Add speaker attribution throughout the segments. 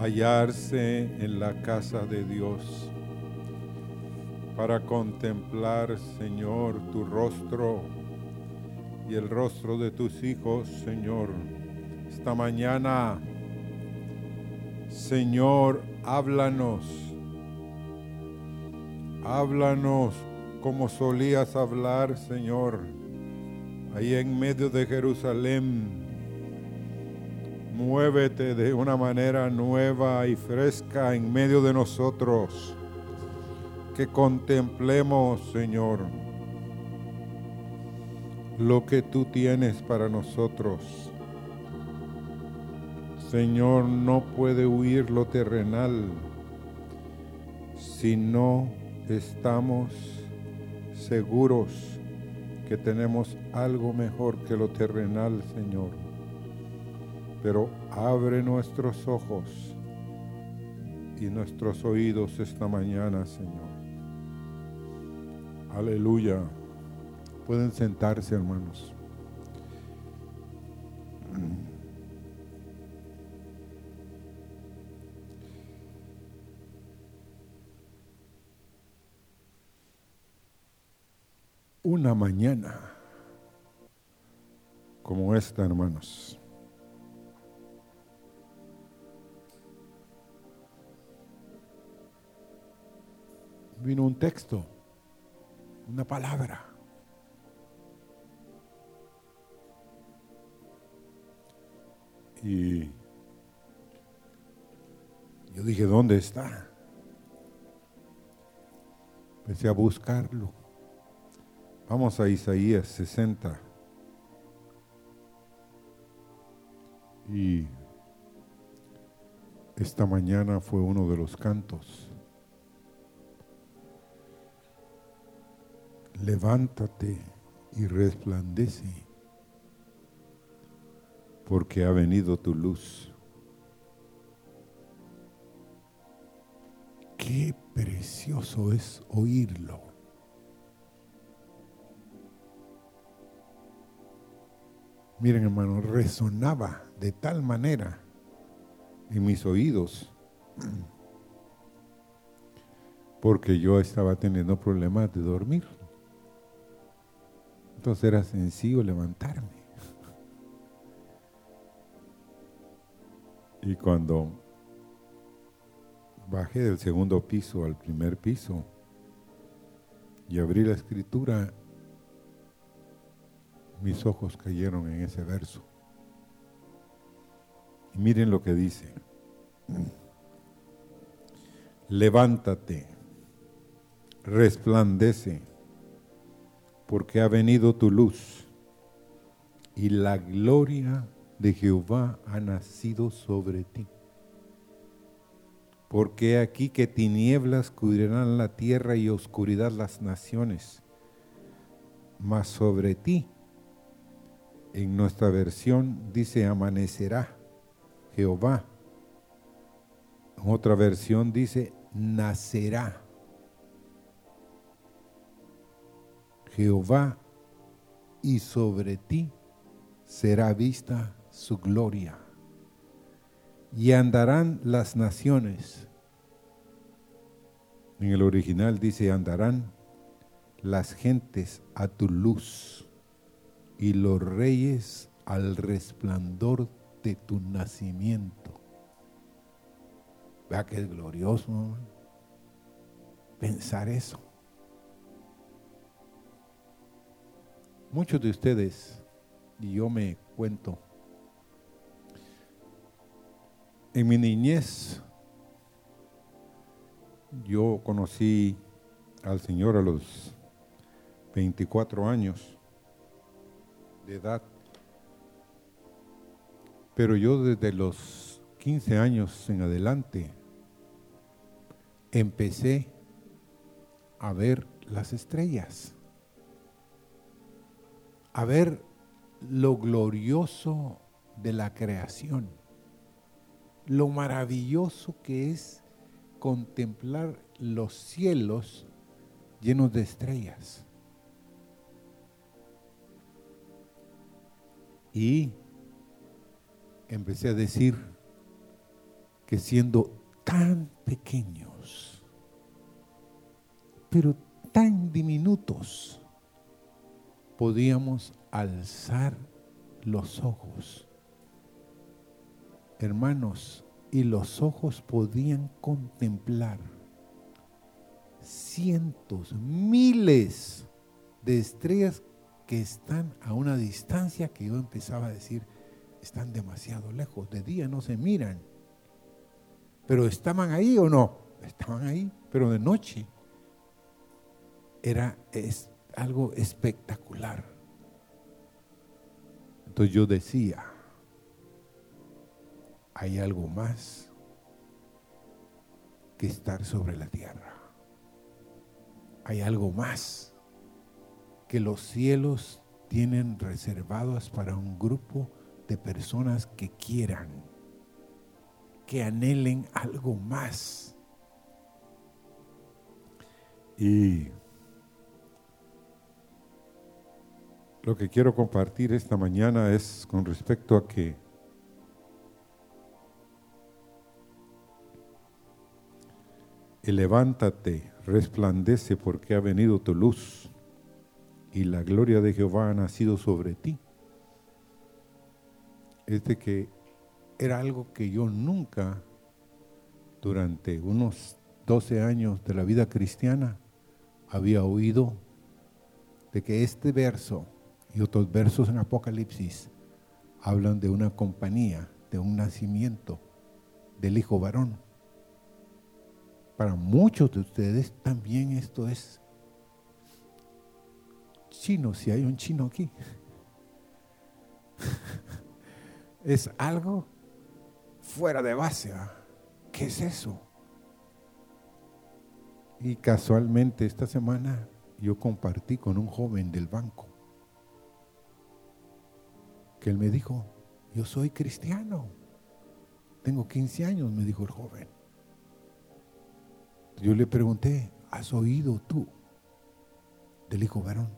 Speaker 1: hallarse en la casa de Dios para contemplar, Señor, tu rostro y el rostro de tus hijos, Señor. Esta mañana, Señor, háblanos. Háblanos como solías hablar, Señor, ahí en medio de Jerusalén. Muévete de una manera nueva y fresca en medio de nosotros. Que contemplemos, Señor, lo que tú tienes para nosotros. Señor, no puede huir lo terrenal si no estamos seguros que tenemos algo mejor que lo terrenal, Señor. Pero abre nuestros ojos y nuestros oídos esta mañana, Señor. Aleluya. Pueden sentarse, hermanos. Una mañana como esta, hermanos. Vino un texto, una palabra. Y yo dije, ¿dónde está? Empecé a buscarlo. Vamos a Isaías 60. Y esta mañana fue uno de los cantos. Levántate y resplandece porque ha venido tu luz. Qué precioso es oírlo. Miren hermano, resonaba de tal manera en mis oídos, porque yo estaba teniendo problemas de dormir. Entonces era sencillo levantarme. Y cuando bajé del segundo piso al primer piso y abrí la escritura, mis ojos cayeron en ese verso. Y miren lo que dice. Levántate, resplandece, porque ha venido tu luz y la gloria de Jehová ha nacido sobre ti. Porque aquí que tinieblas cubrirán la tierra y oscuridad las naciones, mas sobre ti, en nuestra versión dice amanecerá Jehová. En otra versión dice nacerá Jehová y sobre ti será vista su gloria. Y andarán las naciones. En el original dice, andarán las gentes a tu luz y los reyes al resplandor de tu nacimiento. Vea que es glorioso pensar eso. Muchos de ustedes, y yo me cuento, En mi niñez, yo conocí al Señor a los 24 años de edad, pero yo desde los 15 años en adelante empecé a ver las estrellas, a ver lo glorioso de la creación lo maravilloso que es contemplar los cielos llenos de estrellas. Y empecé a decir que siendo tan pequeños, pero tan diminutos, podíamos alzar los ojos. Hermanos, y los ojos podían contemplar cientos, miles de estrellas que están a una distancia que yo empezaba a decir, están demasiado lejos, de día no se miran. Pero estaban ahí o no? Estaban ahí, pero de noche era es algo espectacular. Entonces yo decía, hay algo más que estar sobre la tierra. Hay algo más que los cielos tienen reservados para un grupo de personas que quieran, que anhelen algo más. Y lo que quiero compartir esta mañana es con respecto a que levántate, resplandece porque ha venido tu luz y la gloria de Jehová ha nacido sobre ti. Es de que era algo que yo nunca, durante unos 12 años de la vida cristiana, había oído de que este verso y otros versos en Apocalipsis hablan de una compañía, de un nacimiento del Hijo varón. Para muchos de ustedes también esto es chino, si hay un chino aquí. es algo fuera de base. ¿Qué es eso? Y casualmente esta semana yo compartí con un joven del banco que él me dijo, yo soy cristiano. Tengo 15 años, me dijo el joven. Yo le pregunté, ¿has oído tú del Hijo varón?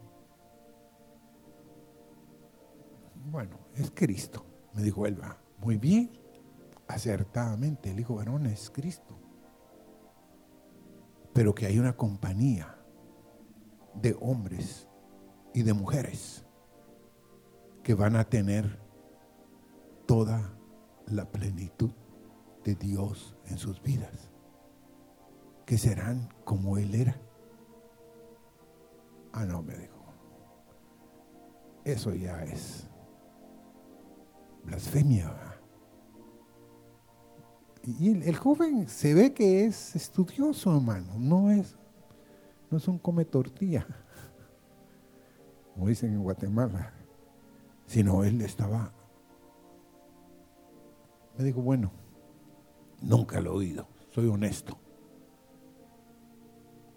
Speaker 1: Bueno, es Cristo, me dijo Elba. Muy bien, acertadamente, el Hijo varón es Cristo. Pero que hay una compañía de hombres y de mujeres que van a tener toda la plenitud de Dios en sus vidas, que serán como Él era. Ah, no, me dijo. Eso ya es blasfemia. Y el, joven se ve que es estudioso, hermano. No es, no es un come tortilla, como dicen en Guatemala sino él estaba, me dijo, bueno, nunca lo he oído, soy honesto.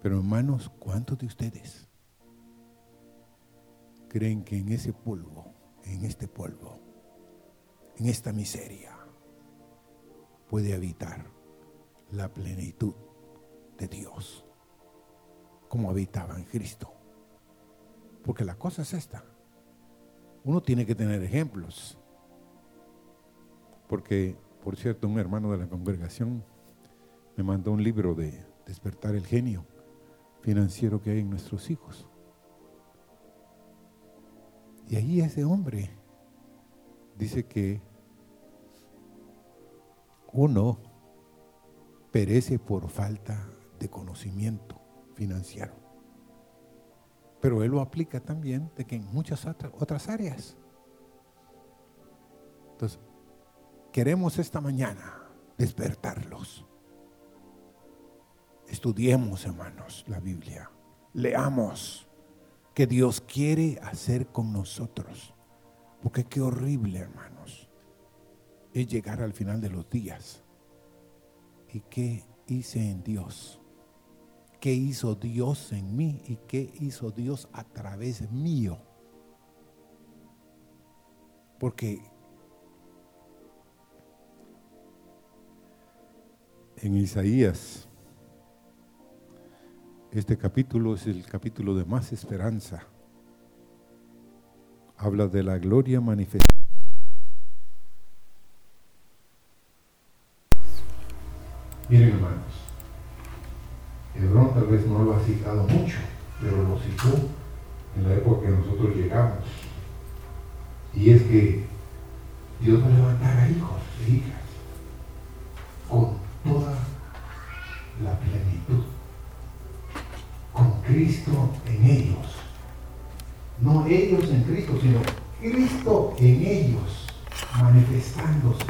Speaker 1: Pero hermanos, ¿cuántos de ustedes creen que en ese polvo, en este polvo, en esta miseria, puede habitar la plenitud de Dios, como habitaba en Cristo? Porque la cosa es esta uno tiene que tener ejemplos. Porque, por cierto, un hermano de la congregación me mandó un libro de despertar el genio financiero que hay en nuestros hijos. Y ahí ese hombre dice que uno perece por falta de conocimiento financiero. Pero Él lo aplica también de que en muchas otras áreas. Entonces, queremos esta mañana despertarlos. Estudiemos, hermanos, la Biblia. Leamos que Dios quiere hacer con nosotros. Porque qué horrible, hermanos, es llegar al final de los días. ¿Y qué hice en Dios? qué hizo Dios en mí y qué hizo Dios a través mío. Porque en Isaías, este capítulo es el capítulo de más esperanza. Habla de la gloria manifestada.
Speaker 2: Miren hermanos, Hebrón tal vez no lo ha citado mucho, pero lo citó en la época que nosotros llegamos. Y es que Dios va a levantar hijos e hijas con toda la plenitud, con Cristo en ellos. No ellos en Cristo, sino Cristo en ellos, manifestándose.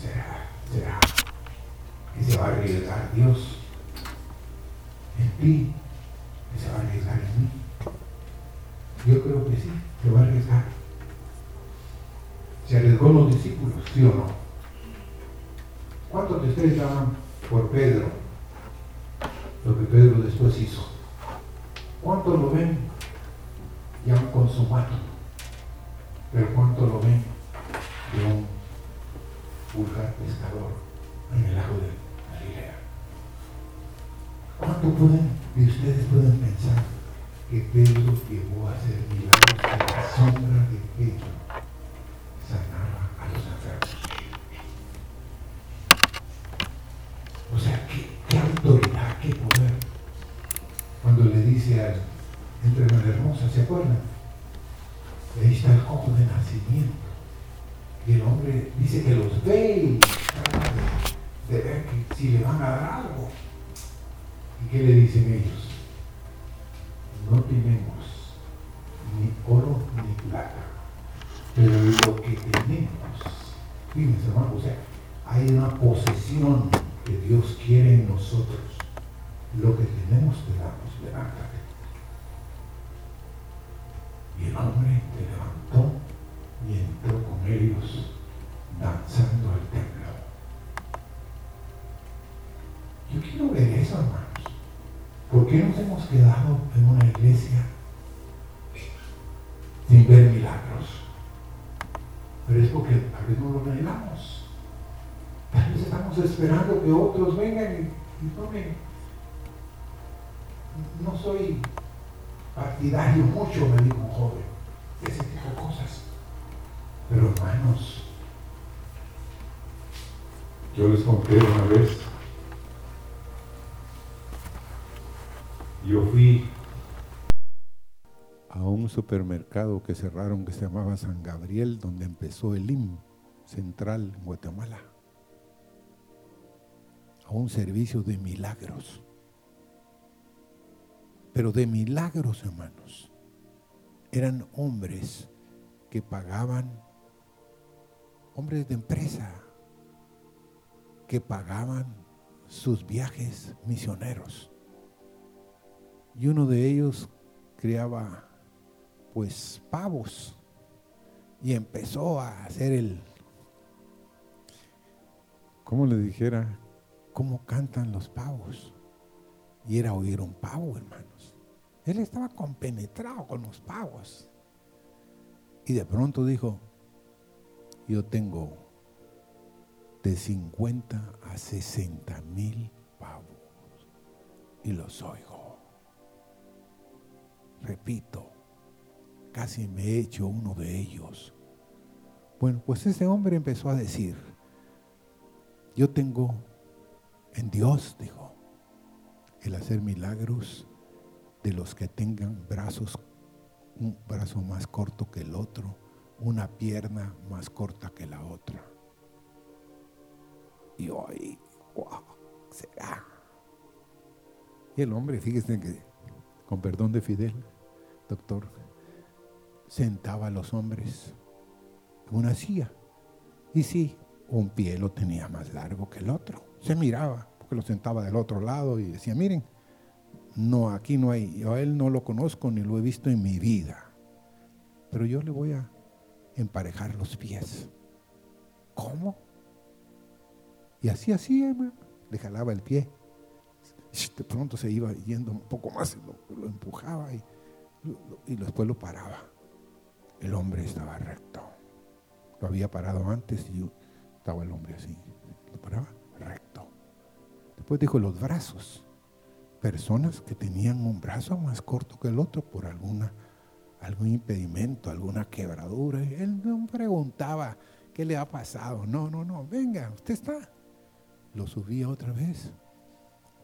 Speaker 2: ¿Será, será que se va a arriesgar Dios en ti? ¿Que se va a arriesgar en mí? Yo creo que sí, se va a arriesgar. Se arriesgó los discípulos, ¿sí o no? ¿Cuántos de ustedes estaban por Pedro? Lo que Pedro después hizo. ¿Cuántos lo ven ya un consumado? Pero ¿cuántos lo ven de un vulgar pescador en el lago de Galilea? ¿Cuánto pueden, de ustedes pueden pensar que Pedro llegó a hacer milagros en la sombra de Pedro? Sanaba a los enfermos. O sea, ¿qué, autoridad, qué poder. Cuando le dice al entre la hermosa, ¿se acuerdan? Ahí está el cojo de nacimiento. Y el hombre dice que los ve y trata de, de ver que si le van a dar algo. ¿Y qué le dicen ellos? No tenemos ni oro ni plata, pero lo que tenemos, fíjense hermano, o sea, hay una posesión que Dios quiere en nosotros. Lo que tenemos te damos, levántate. Y el hombre te levantó y entró con ellos danzando al templo. Yo quiero ver eso, hermanos. ¿Por qué nos hemos quedado en una iglesia sin ver milagros? Pero es porque a veces no lo anhelamos. Tal vez estamos esperando que otros vengan y, y tomen. No soy partidario mucho, me dijo un joven, ese tipo de cosas. Pero hermanos, yo les conté una vez, yo fui
Speaker 1: a un supermercado que cerraron que se llamaba San Gabriel, donde empezó el IM central en Guatemala, a un servicio de milagros pero de milagros, hermanos. Eran hombres que pagaban, hombres de empresa, que pagaban sus viajes misioneros. Y uno de ellos criaba pues pavos y empezó a hacer el, ¿cómo le dijera? ¿Cómo cantan los pavos? Y era oír un pavo, hermanos. Él estaba compenetrado con los pavos. Y de pronto dijo, yo tengo de 50 a 60 mil pavos. Y los oigo. Repito, casi me he hecho uno de ellos. Bueno, pues ese hombre empezó a decir, yo tengo en Dios, dijo, el hacer milagros de los que tengan brazos, un brazo más corto que el otro, una pierna más corta que la otra. Y hoy, wow, será. Y el hombre, fíjese que, con perdón de Fidel, doctor, sentaba a los hombres en una silla. Y sí, un pie lo tenía más largo que el otro. Se miraba, porque lo sentaba del otro lado y decía, miren, no, aquí no hay, yo a él no lo conozco ni lo he visto en mi vida, pero yo le voy a emparejar los pies. ¿Cómo? Y así, así, hermano, le jalaba el pie. De pronto se iba yendo un poco más y lo, empujaba y, y después lo paraba. El hombre estaba recto. Lo había parado antes y estaba el hombre así. Lo paraba recto. Después dijo los brazos personas que tenían un brazo más corto que el otro por alguna, algún impedimento, alguna quebradura. Él no preguntaba ¿qué le ha pasado? No, no, no, venga, usted está. Lo subía otra vez,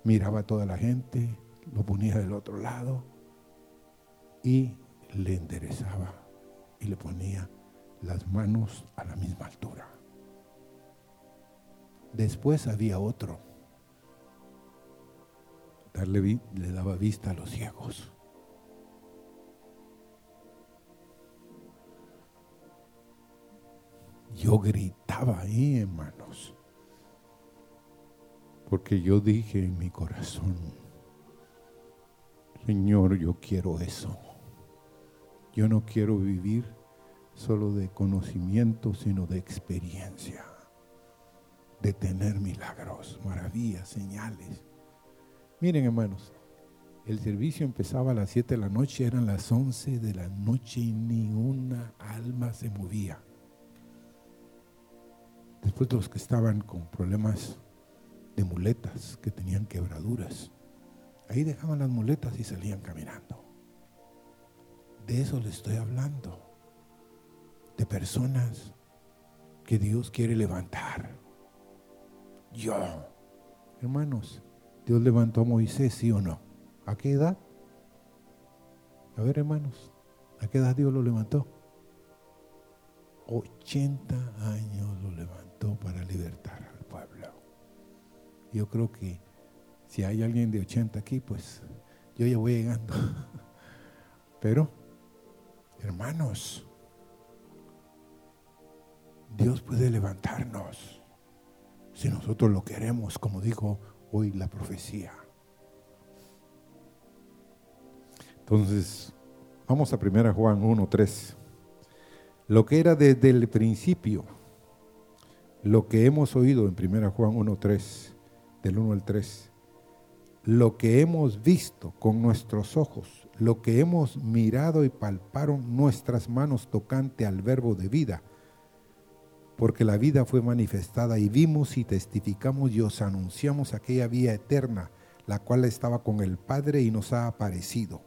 Speaker 1: miraba a toda la gente, lo ponía del otro lado y le enderezaba y le ponía las manos a la misma altura. Después había otro. Darle, le daba vista a los ciegos. Yo gritaba ahí, hermanos, porque yo dije en mi corazón, Señor, yo quiero eso. Yo no quiero vivir solo de conocimiento, sino de experiencia, de tener milagros, maravillas, señales. Miren, hermanos, el servicio empezaba a las 7 de la noche, eran las 11 de la noche y ni una alma se movía. Después los que estaban con problemas de muletas, que tenían quebraduras, ahí dejaban las muletas y salían caminando. De eso les estoy hablando. De personas que Dios quiere levantar. Yo, hermanos, Dios levantó a Moisés, sí o no. ¿A qué edad? A ver, hermanos, ¿a qué edad Dios lo levantó? 80 años lo levantó para libertar. Yo creo que si hay alguien de 80 aquí, pues yo ya voy llegando. Pero, hermanos, Dios puede levantarnos si nosotros lo queremos, como dijo hoy la profecía. Entonces, vamos a 1 Juan 1, 3 lo que era desde el principio, lo que hemos oído en 1 Juan 1.3, del 1 al 3, lo que hemos visto con nuestros ojos, lo que hemos mirado y palparon nuestras manos tocante al verbo de vida, porque la vida fue manifestada y vimos y testificamos y os anunciamos aquella vida eterna, la cual estaba con el Padre y nos ha aparecido.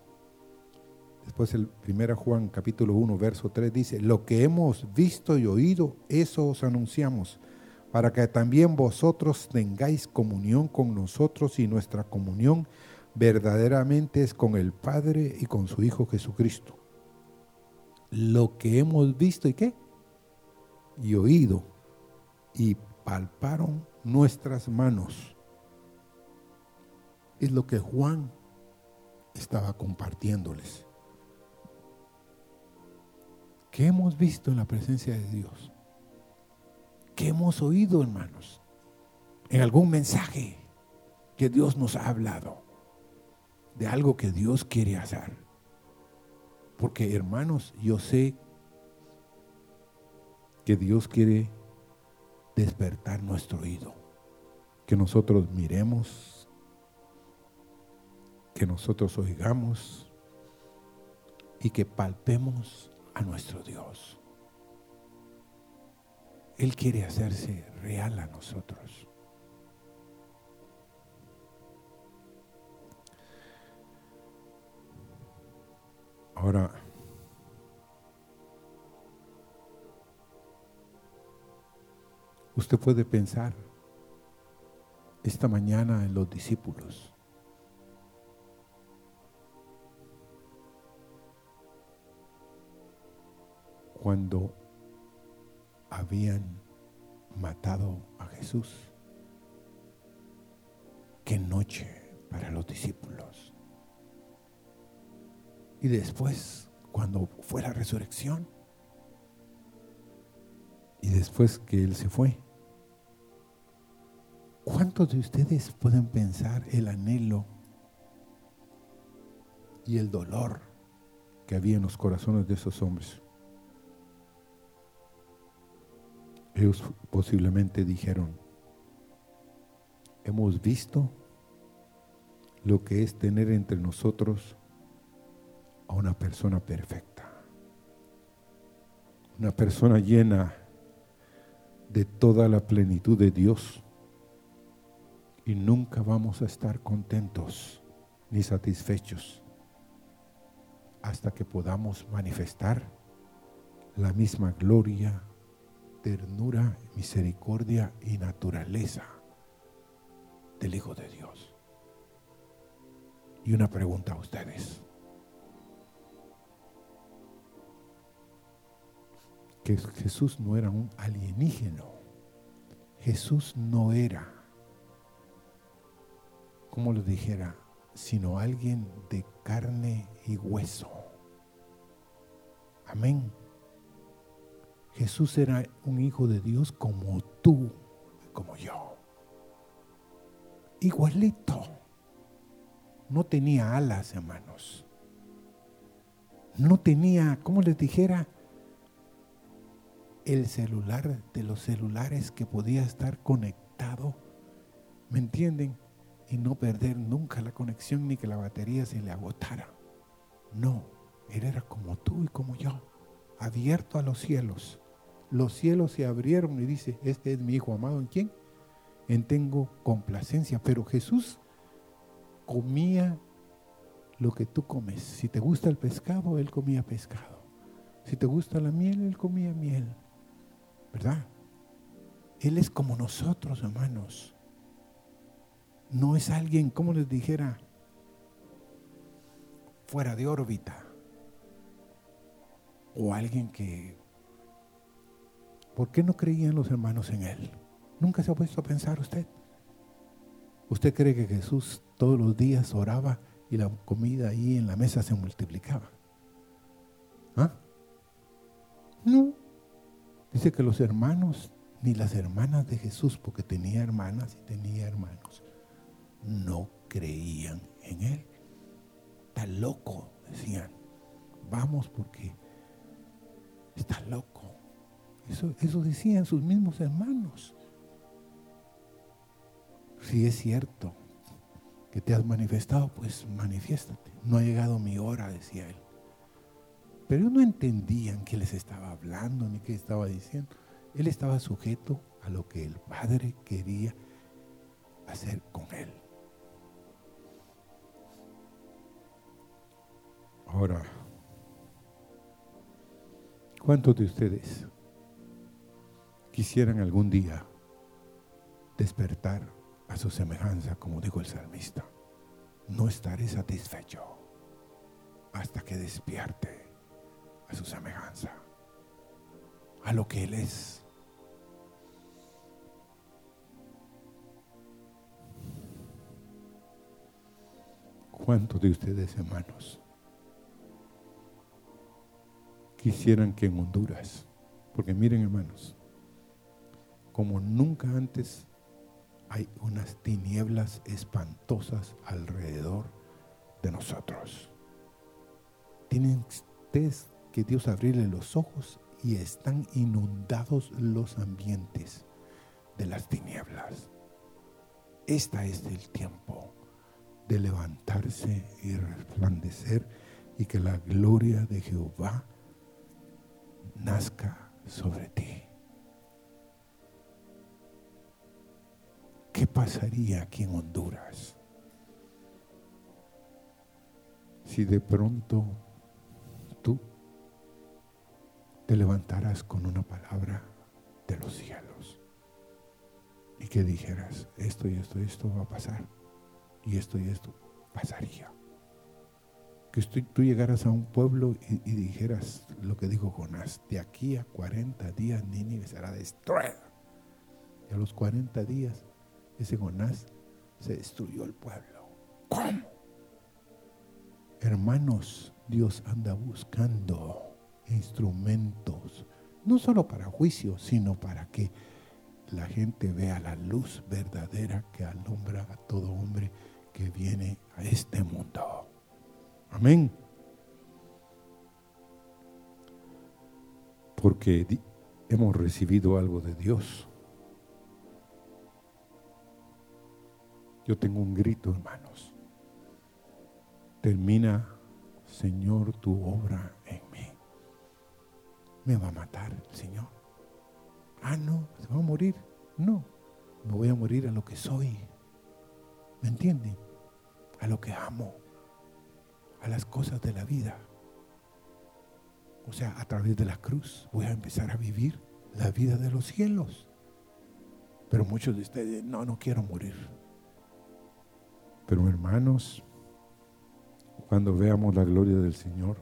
Speaker 1: Después el 1 Juan capítulo 1, verso 3 dice, lo que hemos visto y oído, eso os anunciamos, para que también vosotros tengáis comunión con nosotros y nuestra comunión verdaderamente es con el Padre y con su Hijo Jesucristo. Lo que hemos visto y qué? Y oído y palparon nuestras manos. Es lo que Juan estaba compartiéndoles. ¿Qué hemos visto en la presencia de Dios? ¿Qué hemos oído, hermanos? En algún mensaje que Dios nos ha hablado, de algo que Dios quiere hacer. Porque, hermanos, yo sé que Dios quiere despertar nuestro oído, que nosotros miremos, que nosotros oigamos y que palpemos a nuestro Dios. Él quiere hacerse real a nosotros. Ahora, usted puede pensar esta mañana en los discípulos. cuando habían matado a Jesús. Qué noche para los discípulos. Y después, cuando fue la resurrección, y después que Él se fue, ¿cuántos de ustedes pueden pensar el anhelo y el dolor que había en los corazones de esos hombres? Ellos posiblemente dijeron, hemos visto lo que es tener entre nosotros a una persona perfecta, una persona llena de toda la plenitud de Dios y nunca vamos a estar contentos ni satisfechos hasta que podamos manifestar la misma gloria ternura, misericordia y naturaleza del Hijo de Dios. Y una pregunta a ustedes. Que Jesús no era un alienígeno. Jesús no era, como les dijera, sino alguien de carne y hueso. Amén. Jesús era un hijo de Dios como tú, como yo. Igualito. No tenía alas, hermanos. No tenía, como les dijera, el celular de los celulares que podía estar conectado. ¿Me entienden? Y no perder nunca la conexión ni que la batería se le agotara. No, él era como tú y como yo, abierto a los cielos los cielos se abrieron y dice, este es mi Hijo amado, ¿en quién? En tengo complacencia. Pero Jesús comía lo que tú comes. Si te gusta el pescado, Él comía pescado. Si te gusta la miel, Él comía miel. ¿Verdad? Él es como nosotros, hermanos. No es alguien, como les dijera, fuera de órbita. O alguien que ¿Por qué no creían los hermanos en Él? Nunca se ha puesto a pensar usted. ¿Usted cree que Jesús todos los días oraba y la comida ahí en la mesa se multiplicaba? ¿Ah? No. Dice que los hermanos, ni las hermanas de Jesús, porque tenía hermanas y tenía hermanos, no creían en Él. Está loco, decían. Vamos porque está loco. Eso, decían sus mismos hermanos. Si es cierto que te has manifestado, pues manifiéstate. No ha llegado mi hora, decía él. Pero no entendían qué les estaba hablando ni qué estaba diciendo. Él estaba sujeto a lo que el Padre quería hacer con él. Ahora, ¿cuántos de ustedes quisieran algún día despertar a su semejanza, como dijo el salmista. No estaré satisfecho hasta que despierte a su semejanza, a lo que Él es. ¿Cuántos de ustedes, hermanos, quisieran que en Honduras, porque miren, hermanos, como nunca antes hay unas tinieblas espantosas alrededor de nosotros. Tienen ustedes que Dios abrirle los ojos y están inundados los ambientes de las tinieblas. Este es el tiempo de levantarse y resplandecer y que la gloria de Jehová nazca sobre ti. ¿Qué pasaría aquí en Honduras si de pronto tú te levantaras con una palabra de los cielos y que dijeras, esto y esto esto va a pasar y esto y esto pasaría? Que tú llegaras a un pueblo y, y dijeras lo que dijo Jonás, de aquí a 40 días Nínive será destruida. Y a los 40 días ese Jonás se destruyó el pueblo. ¿Cómo? Hermanos, Dios anda buscando instrumentos, no solo para juicio, sino para que la gente vea la luz verdadera que alumbra a todo hombre que viene a este mundo. Amén. Porque hemos recibido algo de Dios. Yo tengo un grito, hermanos. Termina, Señor, tu obra en mí. Me va a matar Señor. Ah, no, se va a morir. No, me voy a morir a lo que soy. ¿Me entienden? A lo que amo. A las cosas de la vida. O sea, a través de la cruz voy a empezar a vivir la vida de los cielos. Pero muchos de ustedes, no, no quiero morir. Pero hermanos, cuando veamos la gloria del Señor,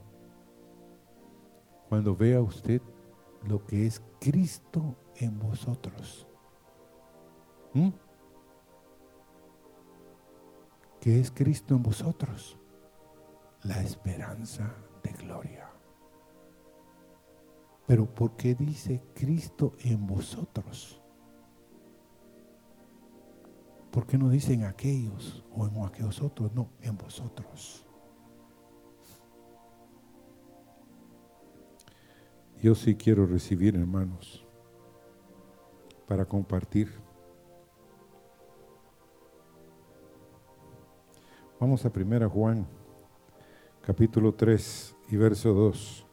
Speaker 1: cuando vea usted lo que es Cristo en vosotros, ¿Mm? ¿qué es Cristo en vosotros? La esperanza de gloria. Pero ¿por qué dice Cristo en vosotros? ¿Por qué no dicen aquellos o en aquellos otros? No, en vosotros. Yo sí quiero recibir, hermanos, para compartir. Vamos a 1 Juan, capítulo 3 y verso 2.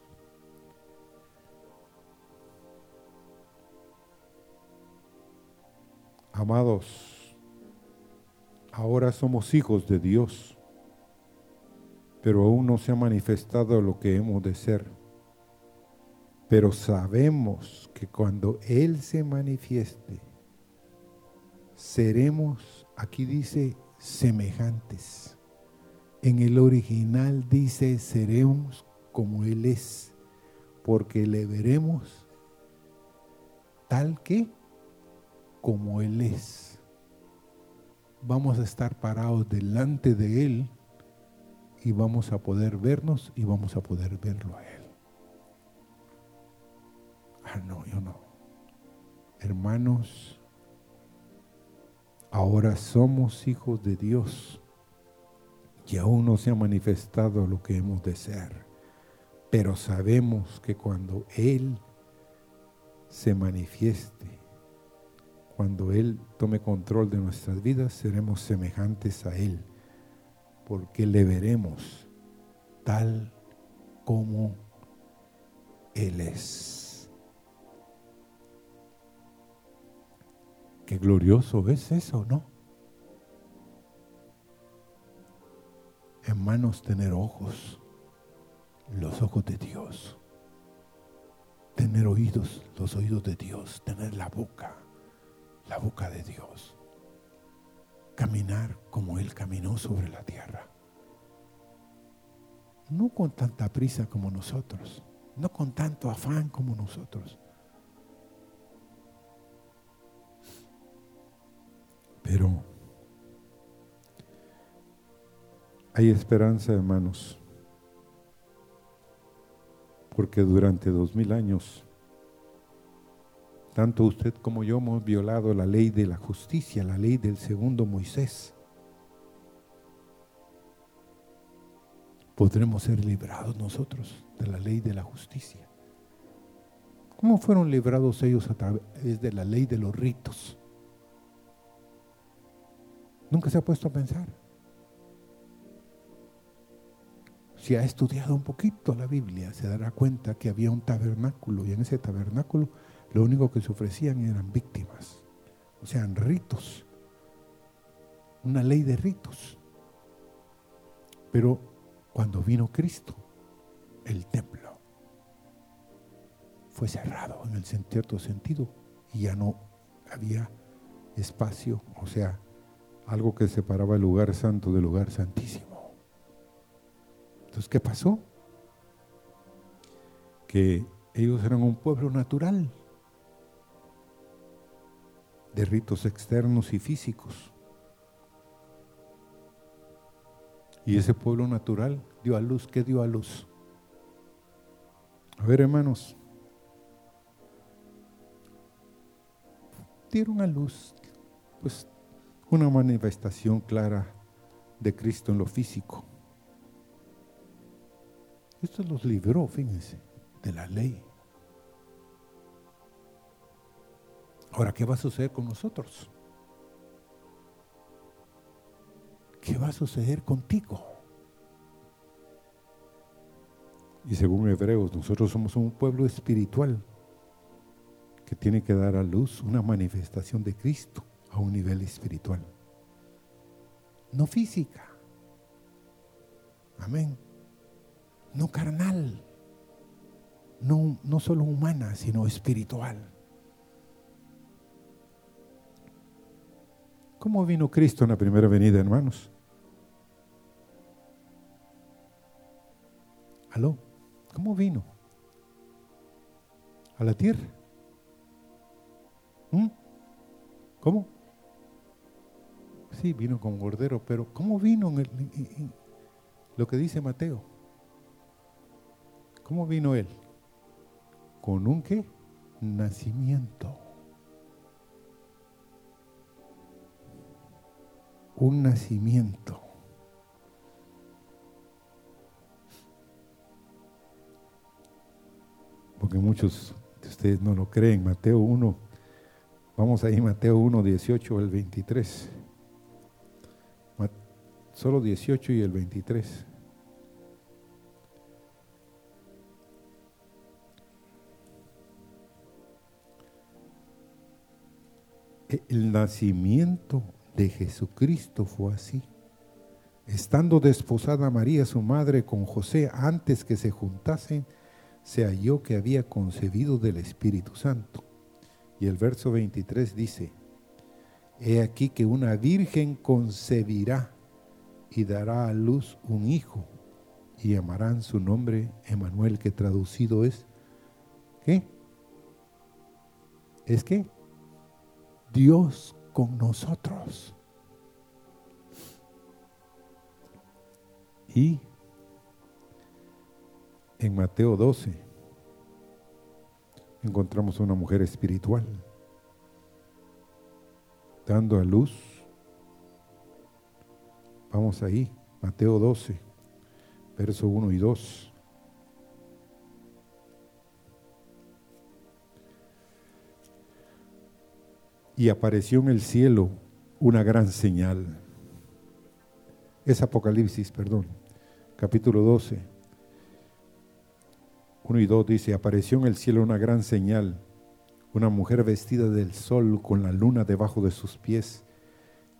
Speaker 1: Amados, ahora somos hijos de Dios, pero aún no se ha manifestado lo que hemos de ser. Pero sabemos que cuando Él se manifieste, seremos, aquí dice, semejantes. En el original dice, seremos como Él es, porque le veremos tal que como Él es. Vamos a estar parados delante de Él y vamos a poder vernos y vamos a poder verlo a Él. Ah, no, yo no. Hermanos, ahora somos hijos de Dios y aún no se ha manifestado lo que hemos de ser, pero sabemos que cuando Él se manifieste, cuando Él tome control de nuestras vidas, seremos semejantes a Él, porque le veremos tal como Él es. Qué glorioso es eso, ¿no? Hermanos, tener ojos, los ojos de Dios. Tener oídos, los oídos de Dios. Tener la boca la boca de Dios. Caminar como Él caminó sobre la tierra. No con tanta prisa como nosotros, no con tanto afán como nosotros. Pero hay esperanza, hermanos, porque durante dos mil años tanto usted como yo hemos violado la ley de la justicia, la ley del segundo Moisés. Podremos ser librados nosotros de la ley de la justicia. ¿Cómo fueron librados ellos a través de la ley de los ritos? Nunca se ha puesto a pensar. Si ha estudiado un poquito la Biblia, se dará cuenta que había un tabernáculo y en ese tabernáculo lo único que se ofrecían eran víctimas, o sea, ritos, una ley de ritos. Pero cuando vino Cristo, el templo fue cerrado en el cierto sentido y ya no había espacio, o sea, algo que separaba el lugar santo del lugar santísimo. Entonces, ¿qué pasó? Que ellos eran un pueblo natural, de ritos externos y físicos. Y ese pueblo natural dio a luz, ¿qué dio a luz? A ver, hermanos, dieron a luz, pues, una manifestación clara de Cristo en lo físico. Esto los libró, fíjense, de la ley. Ahora, ¿qué va a suceder con nosotros? ¿Qué va a suceder contigo? Y según Hebreos, nosotros somos un pueblo espiritual que tiene que dar a luz una manifestación de Cristo a un nivel espiritual. No física. Amén. No carnal. No, no solo humana, sino espiritual ¿Cómo vino Cristo en la primera venida, hermanos? ¿Aló? ¿Cómo vino? ¿A la tierra? ¿Mm? ¿Cómo? Sí, vino con cordero, pero ¿cómo vino en, lo que dice Mateo? ¿Cómo vino él? ¿Con un qué? Nacimiento. Un nacimiento. Porque muchos de ustedes no lo creen. Mateo 1, vamos ahí, Mateo 1, 18 al 23. Solo 18 y el 23. El nacimiento de Jesucristo fue así. Estando desposada María, su madre, con José, antes que se juntasen, se halló que había concebido del Espíritu Santo. Y el verso 23 dice, He aquí que una virgen concebirá y dará a luz un hijo y llamarán su nombre Emanuel, que traducido es, ¿qué? ¿Es qué? Dios con nosotros. Y en Mateo 12 encontramos una mujer espiritual dando a luz. Vamos ahí, Mateo 12, verso 1 y 2. Y apareció en el cielo una gran señal. Es Apocalipsis, perdón, capítulo 12 1 y 2 dice, apareció en el cielo una gran señal, una mujer vestida del sol con la luna debajo de sus pies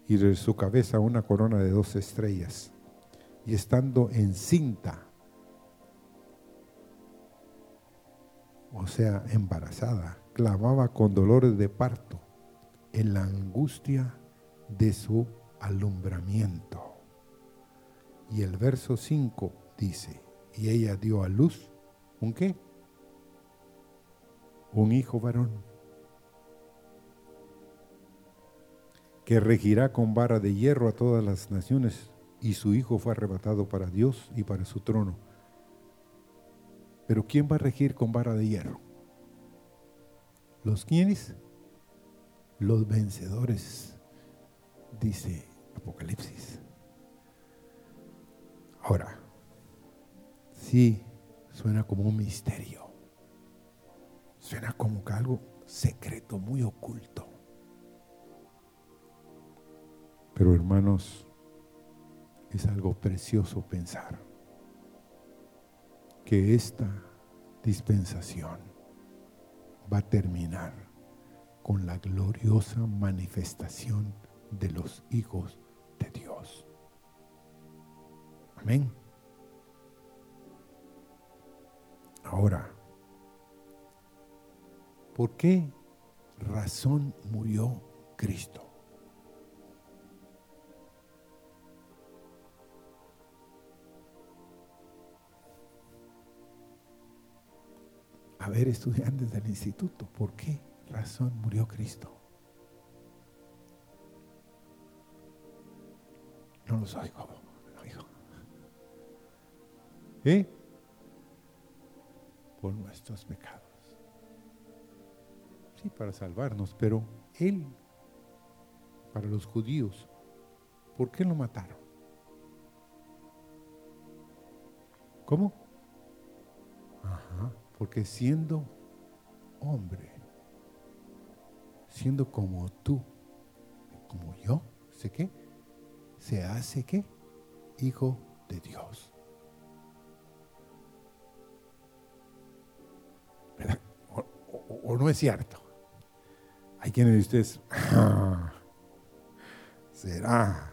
Speaker 1: y de su cabeza una corona de dos estrellas. Y estando encinta, o sea, embarazada, clamaba con dolores de parto en la angustia de su alumbramiento. Y el verso 5 dice, y ella dio a luz ¿Un qué? Un hijo varón que regirá con vara de hierro a todas las naciones y su hijo fue arrebatado para Dios y para su trono. Pero ¿quién va a regir con vara de hierro? ¿Los quiénes? Los vencedores, dice Apocalipsis. Ahora, sí, suena como un misterio. Suena como que algo secreto, muy oculto. Pero hermanos, es algo precioso pensar que esta dispensación va a terminar con la gloriosa manifestación de los hijos de Dios. Amén. Ahora, ¿por qué razón murió Cristo? A ver, estudiantes del instituto, ¿por qué razón murió Cristo? No los oigo, no oigo. ¿Eh? por nuestros pecados. Sí, para salvarnos, pero Él, para los judíos, ¿por qué lo mataron? ¿Cómo? Ajá, porque siendo hombre, siendo como tú, como yo, ¿sé qué? Se hace qué? Hijo de Dios. o, no es cierto. Hay quienes de ustedes, será.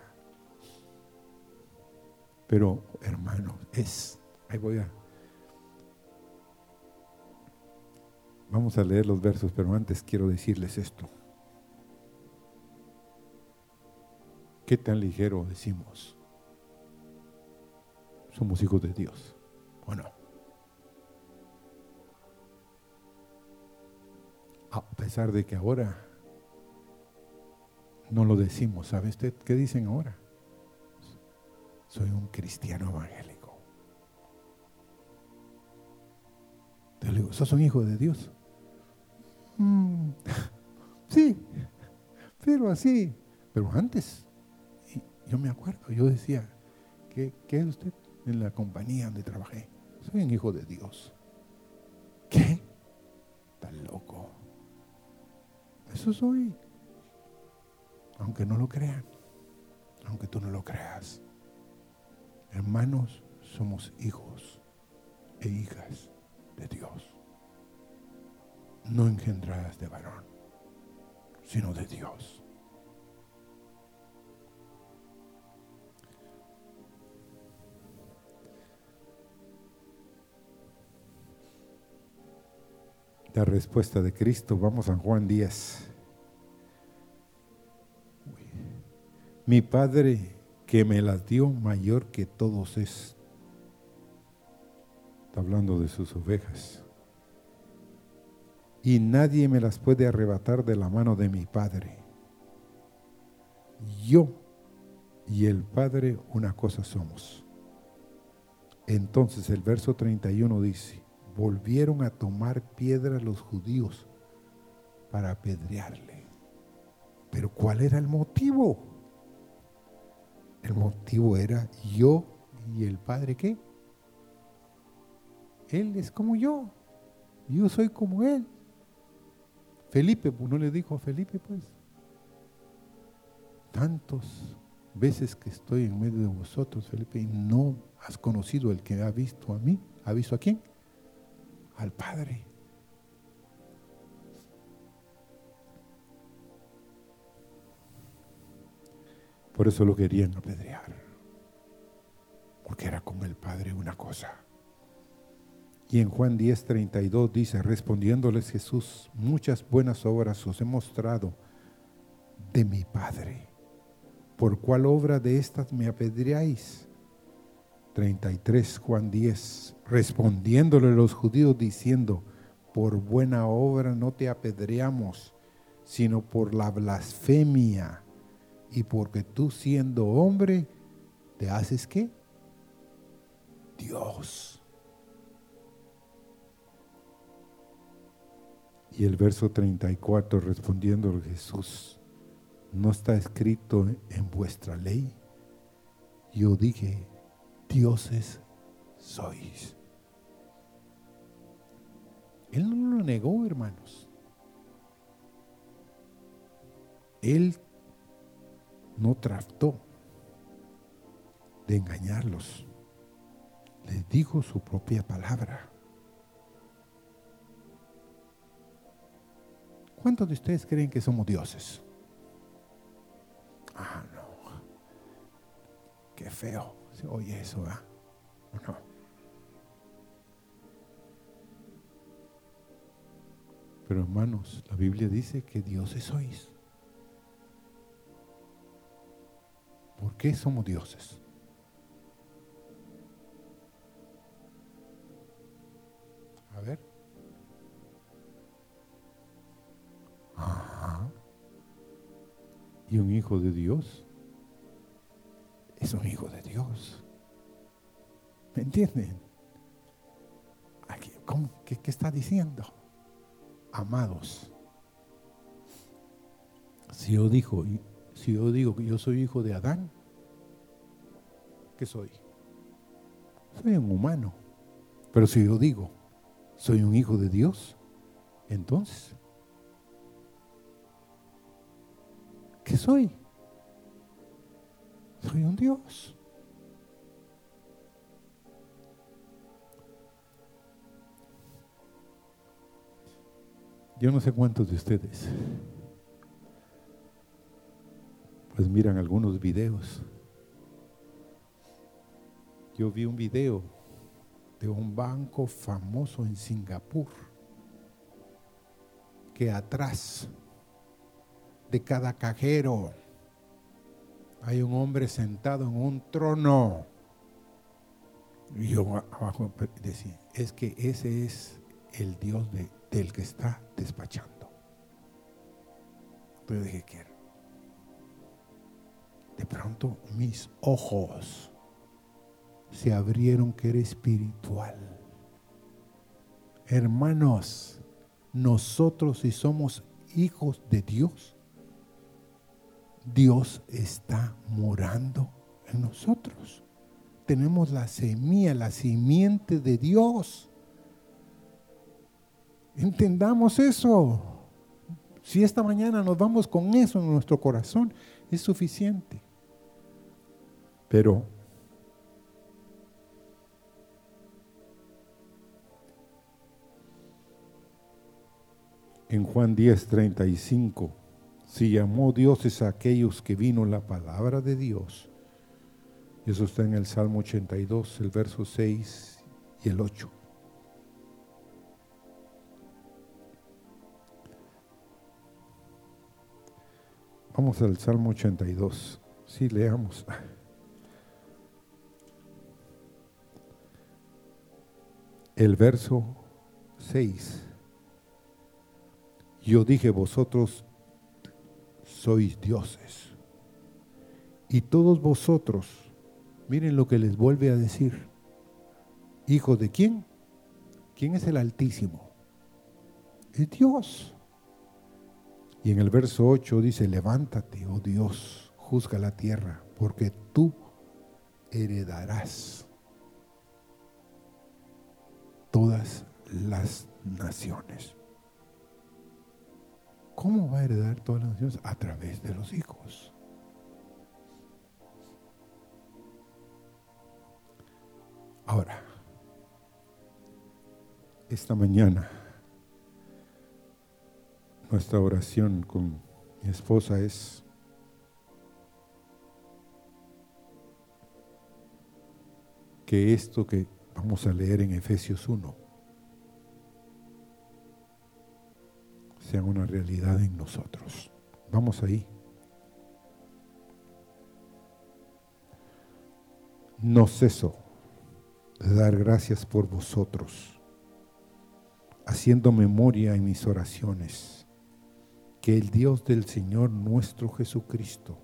Speaker 1: Pero, hermano, es, ahí voy a... Vamos a leer los versos, pero antes quiero decirles esto. ¿Qué tan ligero decimos? Somos hijos de Dios, ¿o no? A pesar de que ahora no lo decimos, ¿sabe usted qué dicen ahora? Soy un cristiano evangélico. Te digo, ¿sos un hijo de Dios? Mm, sí, pero así. Pero antes, yo me acuerdo, yo decía, ¿qué, ¿qué es usted en la compañía donde trabajé? Soy un hijo de Dios. ¿Qué? Está loco. Eso soy. Aunque no lo crean, aunque tú no lo creas. Hermanos, somos hijos e hijas de Dios. No engendradas de varón, sino de Dios. La respuesta de Cristo, vamos a Juan 10. Mi Padre que me las dio mayor que todos es. Está hablando de sus ovejas. Y nadie me las puede arrebatar de la mano de mi Padre. Yo y el Padre una cosa somos. Entonces el verso 31 dice, volvieron a tomar piedra los judíos para apedrearle. Pero ¿cuál era el motivo? El motivo era yo y el Padre qué? Él es como yo. Yo soy como Él. Felipe, pues, no le dijo a Felipe, pues. Tantos veces que estoy en medio de vosotros, Felipe, y no has conocido el que ha visto a mí. ¿Ha visto a quién? Al Padre. Por eso lo querían apedrear. Porque era con el Padre una cosa. Y en Juan 10, 32 dice, respondiéndoles Jesús, muchas buenas obras os he mostrado de mi Padre. ¿Por cuál obra de estas me apedreáis? 33, Juan 10, respondiéndole los judíos diciendo, por buena obra no te apedreamos, sino por la blasfemia y porque tú siendo hombre, te haces qué? Dios. Y el verso 34 respondiendo Jesús, ¿no está escrito en vuestra ley? Yo dije, dioses sois. Él no lo negó, hermanos. Él no trató de engañarlos. Les dijo su propia palabra. ¿Cuántos de ustedes creen que somos dioses? Ah, no. Qué feo se oye eso, ¿ah? No. Pero hermanos, la Biblia dice que dioses sois. ¿Por qué somos dioses? Y un hijo de Dios es un hijo de Dios. ¿Me entienden? qué, ¿Qué está diciendo? Amados. Si yo dijo, si yo digo que yo soy hijo de Adán, ¿qué soy? Soy un humano. Pero si yo digo, soy un hijo de Dios, entonces, ¿qué soy? Soy un Dios. Yo no sé cuántos de ustedes pues miran algunos videos. Yo vi un video de un banco famoso en Singapur que atrás de cada cajero hay un hombre sentado en un trono. Y yo abajo decía, es que ese es el Dios del que está despachando. Entonces dije, quiero. De pronto mis ojos se abrieron que era espiritual. Hermanos, nosotros si somos hijos de Dios, Dios está morando en nosotros. Tenemos la semilla, la simiente de Dios. Entendamos eso. Si esta mañana nos vamos con eso en nuestro corazón, es suficiente. Pero en Juan 10, 35, si llamó dioses a aquellos que vino la palabra de Dios, eso está en el Salmo 82, el verso 6 y el 8. Vamos al Salmo 82. Sí, leamos. El verso 6. Yo dije, vosotros sois dioses. Y todos vosotros, miren lo que les vuelve a decir. ¿Hijo de quién? ¿Quién es el Altísimo? Es Dios. Y en el verso 8 dice, levántate, oh Dios, juzga la tierra, porque tú heredarás todas las naciones. ¿Cómo va a heredar todas las naciones? A través de los hijos. Ahora, esta mañana nuestra oración con mi esposa es que esto que vamos a leer en Efesios 1 sea una realidad en nosotros. Vamos ahí. No ceso de dar gracias por vosotros, haciendo memoria en mis oraciones que el Dios del Señor nuestro Jesucristo,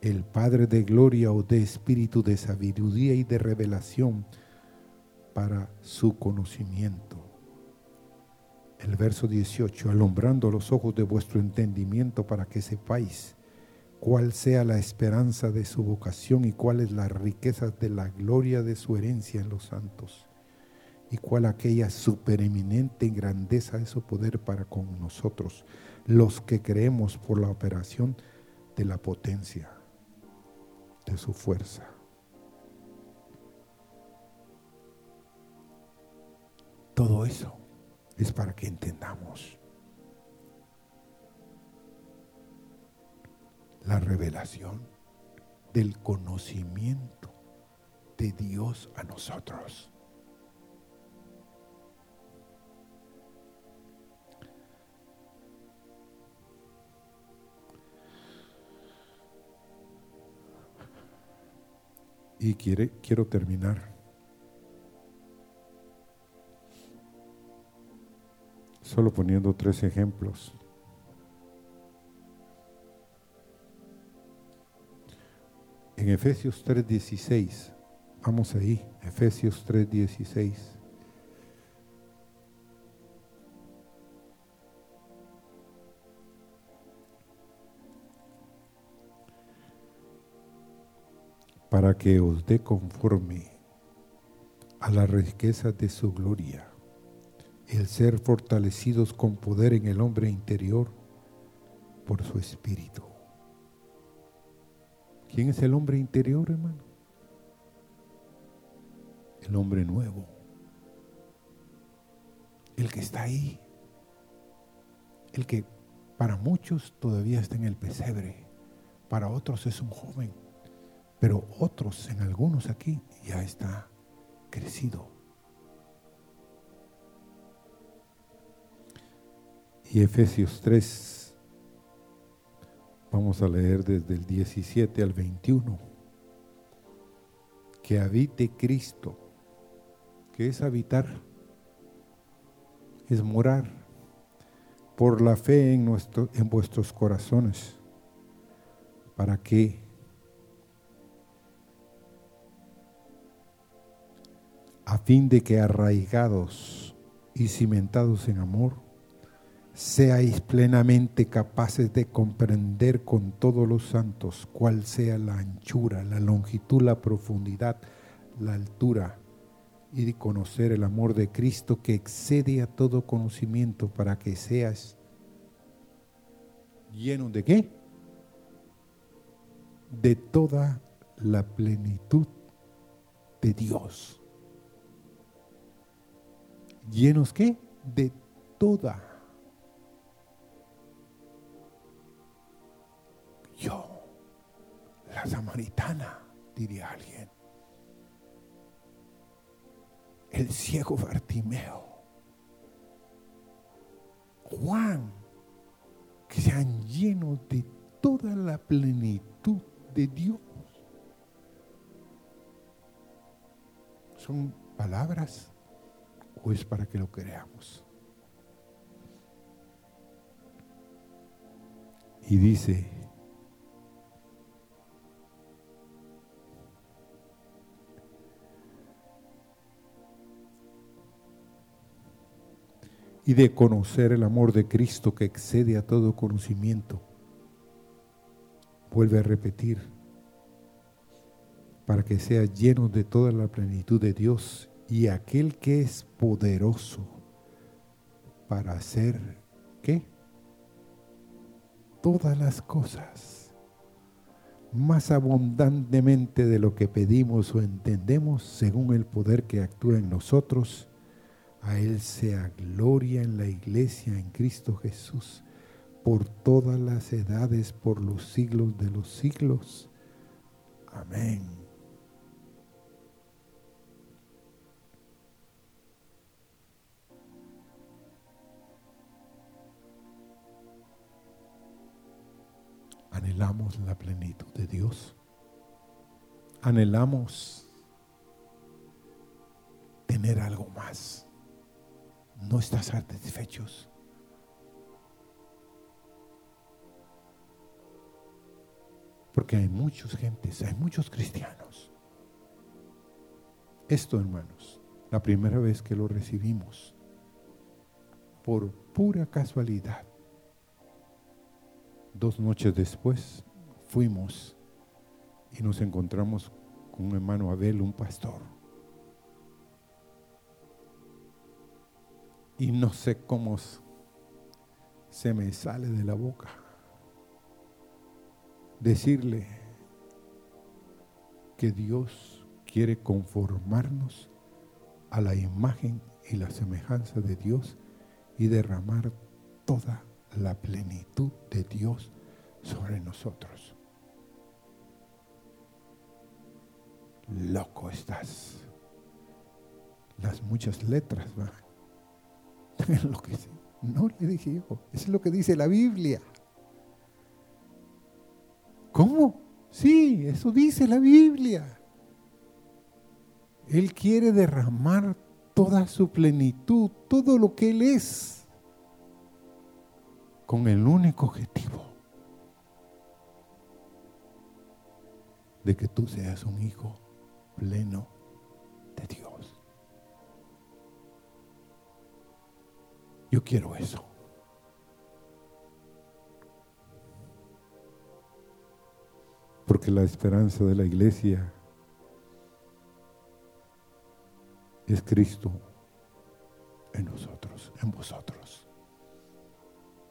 Speaker 1: el Padre de gloria o de espíritu de sabiduría y de revelación para su conocimiento. El verso 18, alumbrando los ojos de vuestro entendimiento para que sepáis cuál sea la esperanza de su vocación y cuáles las riquezas de la gloria de su herencia en los santos y cuál aquella supereminente grandeza de su poder para con nosotros, los que creemos por la operación de la potencia de su fuerza. Todo eso es para que entendamos la revelación del conocimiento de Dios a nosotros. Y quiere, quiero terminar. Solo poniendo tres ejemplos. En Efesios 3:16, vamos ahí, Efesios 3:16. para que os dé conforme a la riqueza de su gloria, el ser fortalecidos con poder en el hombre interior por su espíritu. ¿Quién es el hombre interior, hermano? El hombre nuevo. El que está ahí. El que para muchos todavía está en el pesebre. Para otros es un joven pero otros, en algunos aquí, ya está crecido. Y Efesios 3, Vamos a leer desde el 17 al 21. Que habite Cristo. ¿Qué es habitar? Es morar por la fe en, nuestro, en vuestros corazones. ¿Para qué? A fin de que arraigados y cimentados en amor, seáis plenamente capaces de comprender con todos los santos cuál sea la anchura, la longitud, la profundidad, la altura, y de conocer el amor de Cristo que excede a todo conocimiento para que seas lleno de qué? De toda la plenitud de Dios. ¿Llenos qué? De toda Yo, la samaritana, diría alguien. El ciego Bartimeo. Juan, que se han lleno de toda la plenitud de Dios. ¿Son palabras o es para que lo creamos? Y dice, y de conocer el amor de Cristo que excede a todo conocimiento. Vuelve a repetir, para que sea lleno de toda la plenitud de Dios y aquel que es poderoso para hacer, ¿qué? Todas las cosas más abundantemente de lo que pedimos o entendemos según el poder que actúa en nosotros a Él sea gloria en la iglesia en Cristo Jesús por todas las edades, por los siglos de los siglos. Amén. Anhelamos la plenitud de Dios. Anhelamos tener algo más no estás satisfechos. Porque hay muchos gentes, hay muchos cristianos. Esto, hermanos, la primera vez que lo recibimos, por pura casualidad, dos noches después fuimos y nos encontramos con un hermano Abel, un pastor. Y no sé cómo se me sale de la boca decirle que Dios quiere conformarnos a la imagen y la semejanza de Dios y derramar toda la plenitud de Dios sobre nosotros. Loco estás. Las muchas letras, ¿va? No le dije yo, eso es lo que dice la Biblia. ¿Cómo? Sí, eso dice la Biblia. Él quiere derramar toda su plenitud, todo lo que Él es, con el único objetivo de que tú seas un hijo pleno Yo quiero eso. Porque la esperanza de la iglesia es Cristo en nosotros, en vosotros.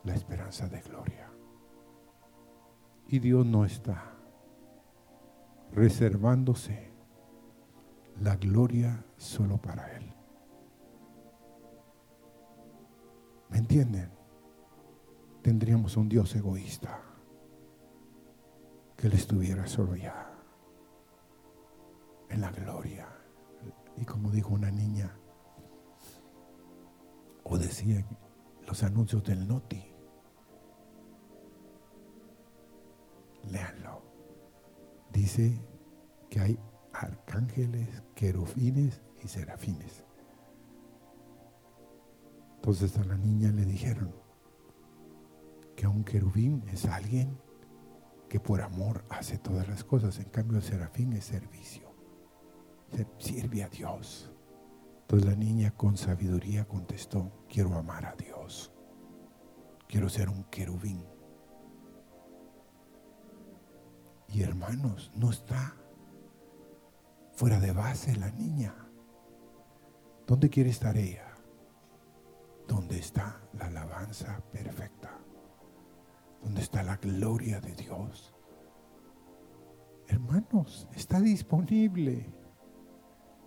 Speaker 1: La esperanza de gloria. Y Dios no está reservándose la gloria solo para Él. ¿Me entienden? Tendríamos un Dios egoísta que Él estuviera solo ya en la gloria. Y como dijo una niña, o decía los anuncios del Noti, dice que hay arcángeles, querubines y serafines. Entonces a la niña le dijeron que un querubín es alguien que por amor hace todas las cosas. En cambio el serafín es servicio. Sirve a Dios. Entonces la niña con sabiduría contestó, quiero amar a Dios. Quiero ser un querubín. Y hermanos, no está fuera de base la niña. ¿Dónde quiere estar ella? ¿Dónde está la alabanza perfecta? ¿Dónde está la gloria de Dios? Hermanos, está disponible.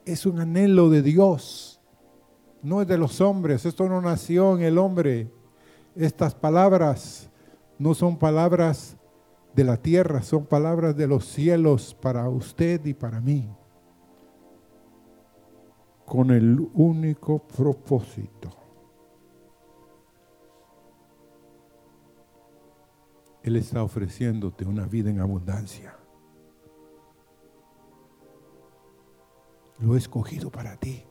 Speaker 1: Es un anhelo de Dios. No es de los hombres. Esto no nació en el hombre. Estas palabras no son palabras de la tierra, son palabras de los cielos para usted y para mí. Con el único propósito. Él está ofreciéndote una vida en abundancia. Lo he escogido para ti.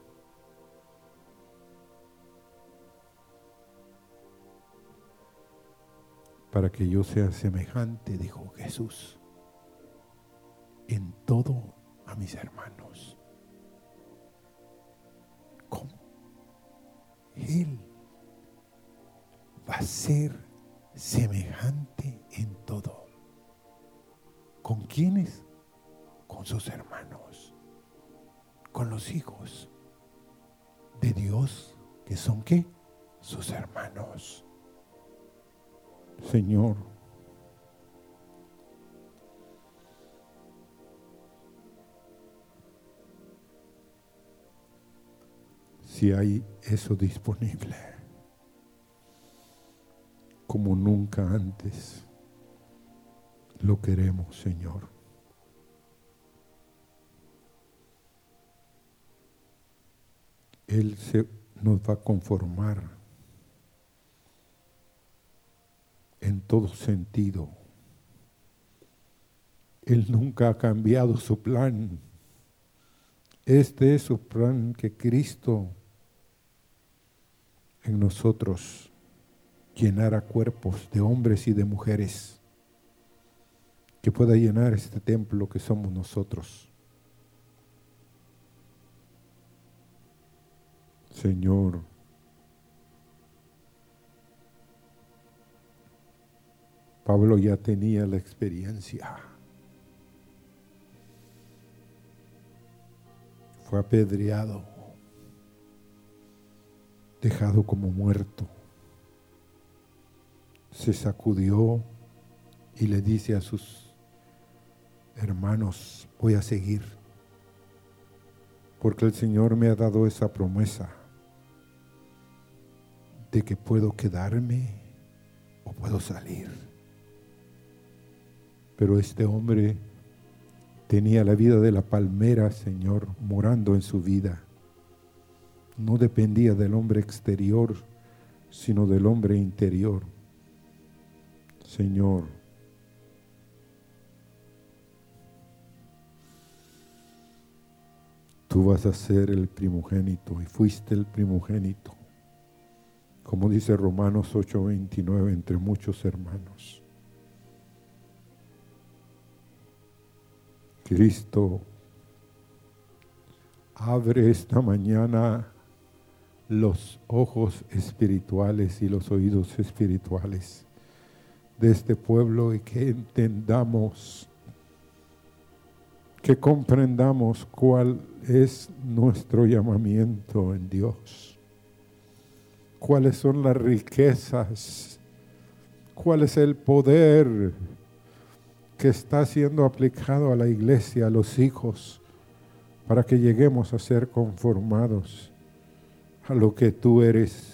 Speaker 1: para que yo sea semejante, dijo Jesús, en todo a mis hermanos. ¿Cómo? Él va a ser semejante en todo. ¿Con quiénes? Con sus hermanos, con los hijos de Dios, que son qué? Sus hermanos. Señor. Si hay eso disponible, como nunca antes, lo queremos, Señor. Él se nos va a conformar en todo sentido. Él nunca ha cambiado su plan. Este es su plan que Cristo en nosotros llenara cuerpos de hombres y de mujeres, que pueda llenar este templo que somos nosotros. Señor, Pablo ya tenía la experiencia. Fue apedreado, dejado como muerto. Se sacudió y le dice a sus hermanos, voy a seguir, porque el Señor me ha dado esa promesa de que puedo quedarme o puedo salir. Pero este hombre tenía la vida de la palmera, Señor, morando en su vida. No dependía del hombre exterior, sino del hombre interior. Señor, tú vas a ser el primogénito y fuiste el primogénito, como dice Romanos 8:29, entre muchos hermanos. Cristo, abre esta mañana los ojos espirituales y los oídos espirituales de este pueblo y que entendamos, que comprendamos cuál es nuestro llamamiento en Dios, cuáles son las riquezas, cuál es el poder que está siendo aplicado a la iglesia, a los hijos, para que lleguemos a ser conformados a lo que tú eres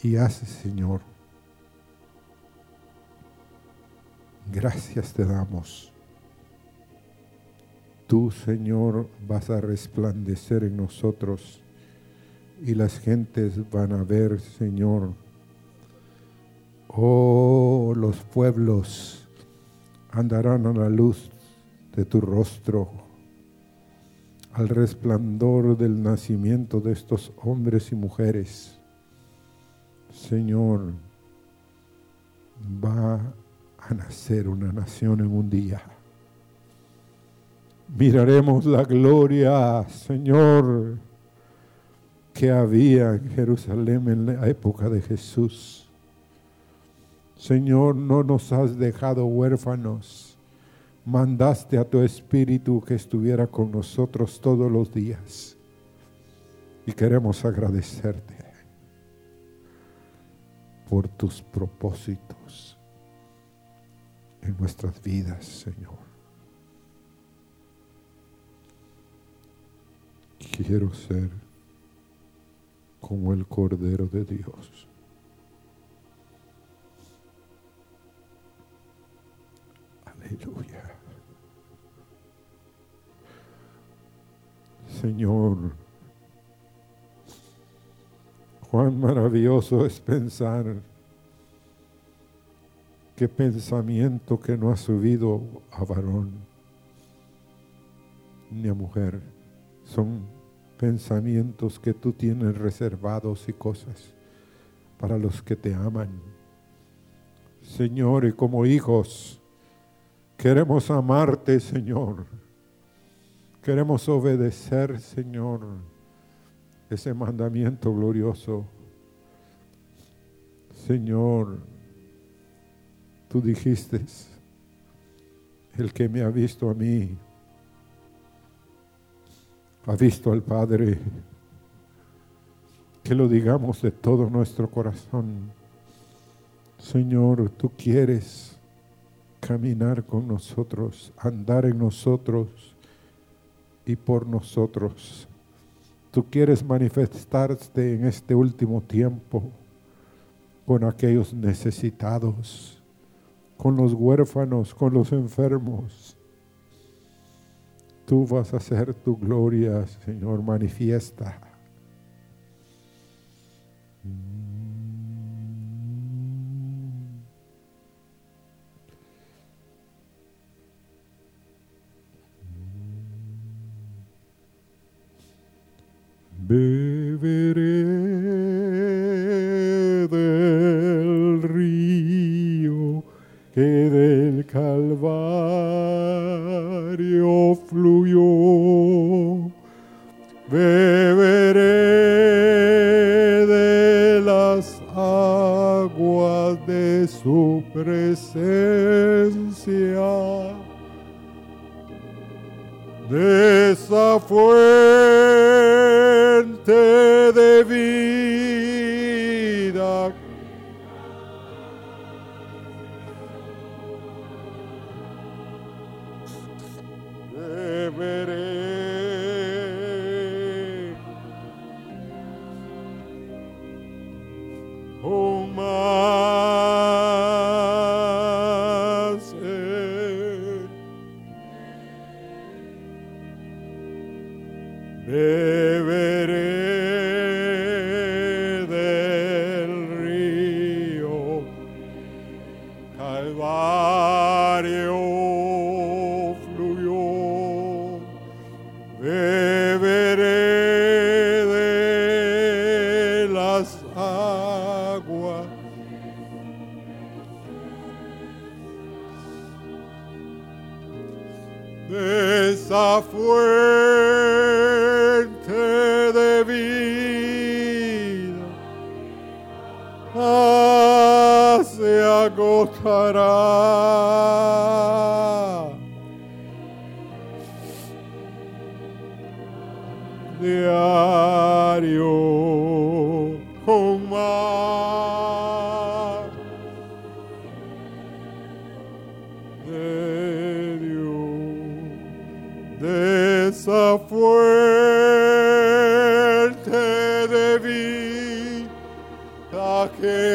Speaker 1: y haces, Señor. Gracias te damos. Tú, Señor, vas a resplandecer en nosotros y las gentes van a ver, Señor. Oh, los pueblos andarán a la luz de tu rostro, al resplandor del nacimiento de estos hombres y mujeres. Señor, va a nacer una nación en un día. Miraremos la gloria, Señor, que había en Jerusalén en la época de Jesús. Señor, no nos has dejado huérfanos. Mandaste a tu Espíritu que estuviera con nosotros todos los días. Y queremos agradecerte por tus propósitos en nuestras vidas, Señor. Quiero ser como el Cordero de Dios. Aleluya. Señor, cuán maravilloso es pensar qué pensamiento que no ha subido a varón ni a mujer. Son pensamientos que tú tienes reservados y cosas para los que te aman. Señor, y como hijos, queremos amarte, Señor. Queremos obedecer, Señor, ese mandamiento glorioso. Señor, tú dijiste, el que me ha visto a mí, ha visto al Padre. Que lo digamos de todo nuestro corazón. Señor, tú quieres caminar con nosotros, andar en nosotros y por nosotros. Tú quieres manifestarte en este último tiempo con aquellos necesitados, con los huérfanos, con los enfermos. Tú vas a hacer tu gloria, Señor, manifiesta.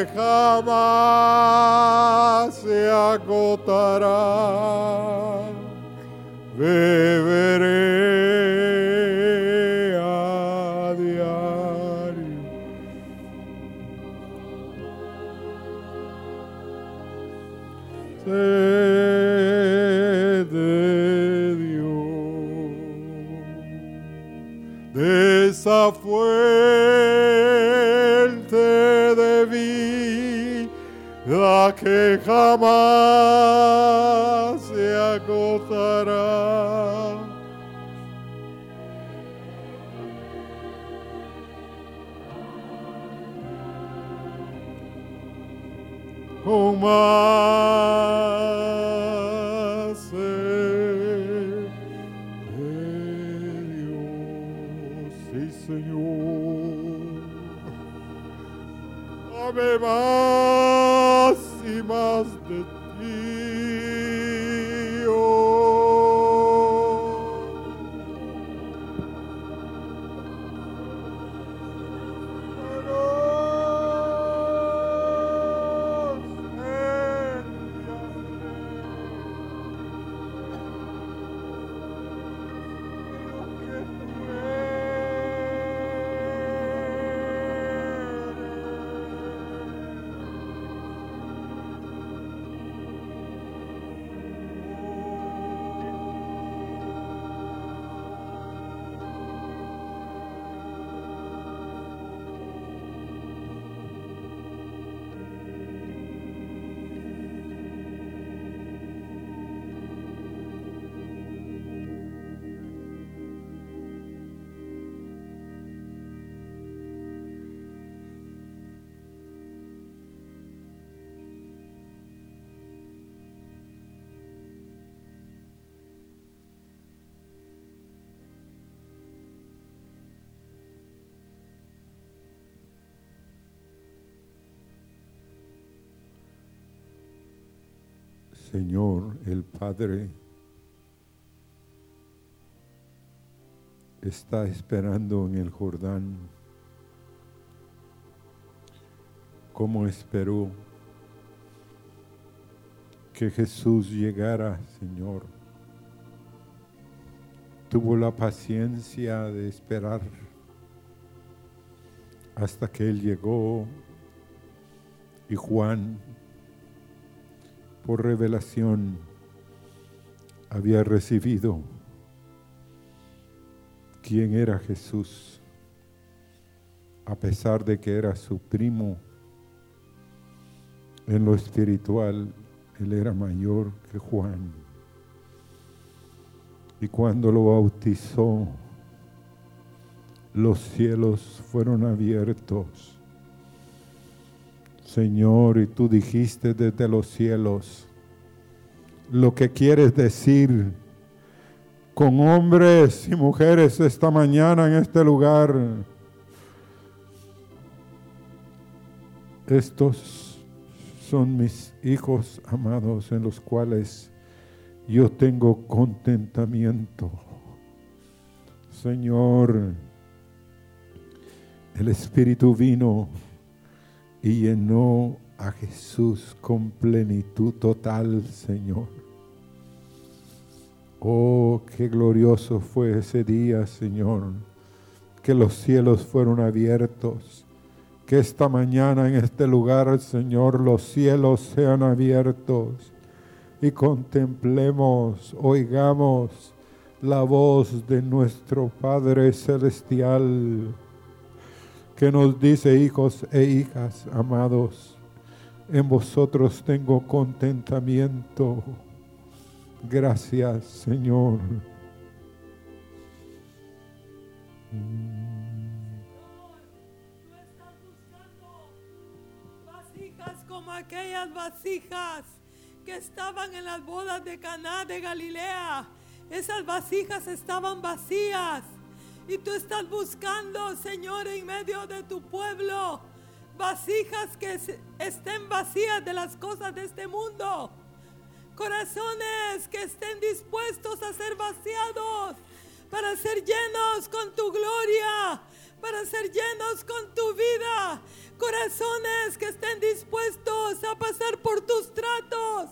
Speaker 1: Jamás se agotará. Señor, el Padre está esperando en el Jordán como esperó que Jesús llegara, Señor. Tuvo la paciencia de esperar hasta que Él llegó y Juan por revelación había recibido quién era Jesús, a pesar de que era su primo en lo espiritual, él era mayor que Juan. Y cuando lo bautizó, los cielos fueron abiertos. Señor, y tú dijiste desde los cielos lo que quieres decir con hombres y mujeres esta mañana en este lugar. Estos son mis hijos amados en los cuales yo tengo contentamiento. Señor, el Espíritu vino y llenó a Jesús con plenitud total, Señor. Oh, qué glorioso fue ese día, Señor, que los cielos fueron abiertos, que esta mañana en este lugar, Señor, los cielos sean abiertos y contemplemos, oigamos la voz de nuestro Padre Celestial que nos dice, hijos e hijas amados, en vosotros tengo contentamiento. Gracias, Señor.
Speaker 3: Vasijas como aquellas vasijas que estaban en las bodas de Caná de Galilea. Esas vasijas estaban vacías. Y tú estás buscando, Señor, en medio de tu pueblo, vasijas que estén vacías de las cosas de este mundo. Corazones que estén dispuestos a ser vaciados para ser llenos con tu gloria, para ser llenos con tu vida. Corazones que estén dispuestos a pasar por tus tratos.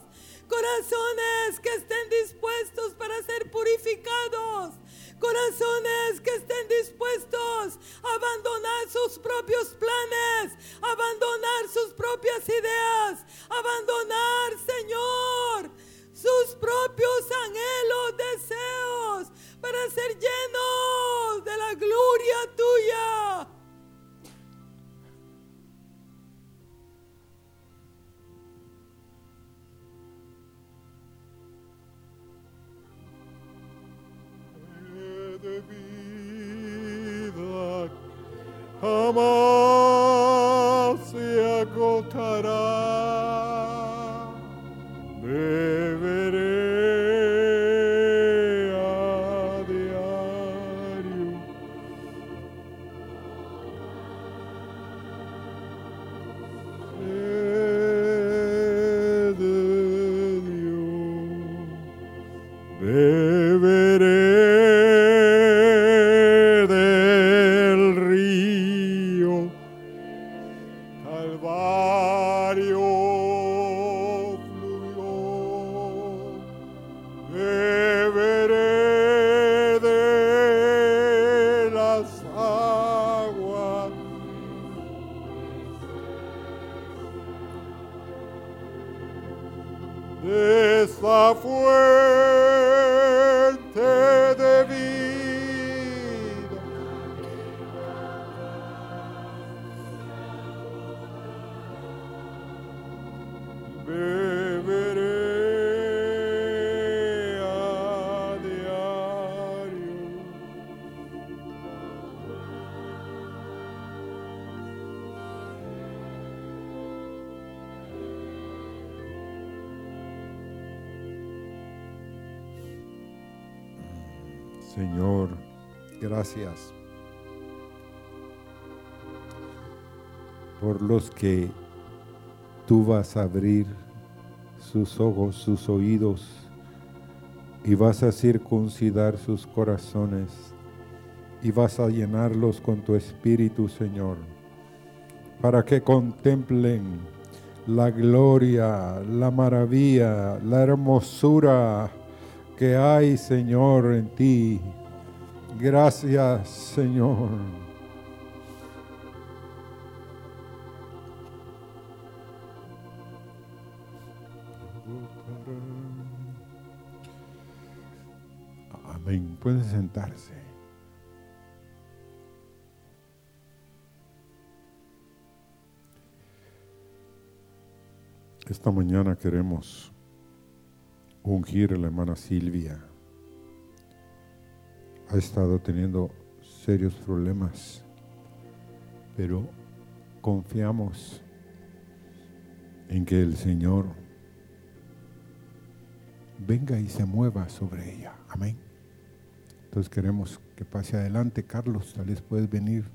Speaker 3: Corazones que estén dispuestos para ser purificados. Corazones que estén dispuestos a abandonar sus propios planes, abandonar sus propias ideas, abandonar, Señor, sus propios anhelos, deseos, para ser llenos de la gloria tuya.
Speaker 1: amor. Gracias por los que tú vas a abrir sus ojos, sus oídos y vas a circuncidar sus corazones y vas a llenarlos con tu espíritu, Señor, para que contemplen la gloria, la maravilla, la hermosura que hay, Señor, en ti. Gracias, Señor. Amén. Pueden sentarse. Esta mañana queremos ungir a la hermana Silvia. Ha estado teniendo serios problemas, pero confiamos en que el Señor venga y se mueva sobre ella. Amén. Entonces queremos que pase adelante. Carlos, tal vez puedes venir.